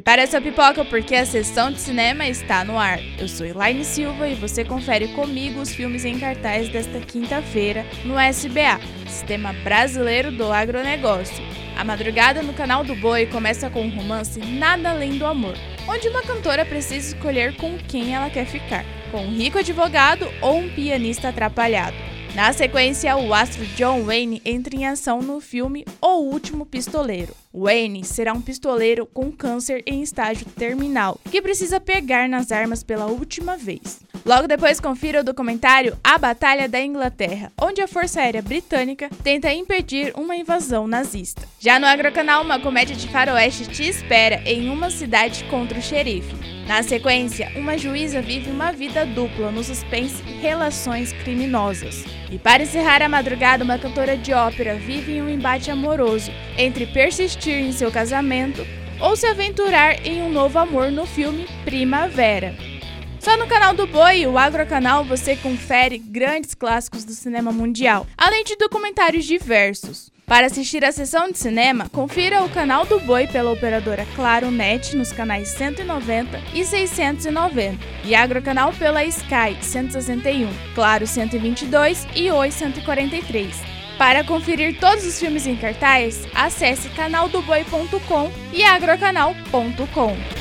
Prepare essa pipoca porque a sessão de cinema está no ar. Eu sou Elaine Silva e você confere comigo os filmes em cartaz desta quinta-feira no SBA, Sistema Brasileiro do Agronegócio. A madrugada no canal do Boi começa com um romance nada além do amor, onde uma cantora precisa escolher com quem ela quer ficar, com um rico advogado ou um pianista atrapalhado. Na sequência, o astro John Wayne entra em ação no filme O Último Pistoleiro. Wayne será um pistoleiro com câncer em estágio terminal, que precisa pegar nas armas pela última vez. Logo depois, confira o documentário A Batalha da Inglaterra, onde a Força Aérea Britânica tenta impedir uma invasão nazista. Já no Agrocanal, uma comédia de faroeste te espera em uma cidade contra o xerife. Na sequência, uma juíza vive uma vida dupla no suspense Relações Criminosas. E para encerrar a madrugada, uma cantora de ópera vive um embate amoroso entre persistir em seu casamento ou se aventurar em um novo amor no filme Primavera. Só no canal do Boi, o Agrocanal, você confere grandes clássicos do cinema mundial, além de documentários diversos. Para assistir a sessão de cinema, confira o canal do Boi pela operadora Claro Net nos canais 190 e 690 e Agrocanal pela Sky 161, Claro 122 e Oi 143. Para conferir todos os filmes em cartaz, acesse canaldoboi.com e agrocanal.com.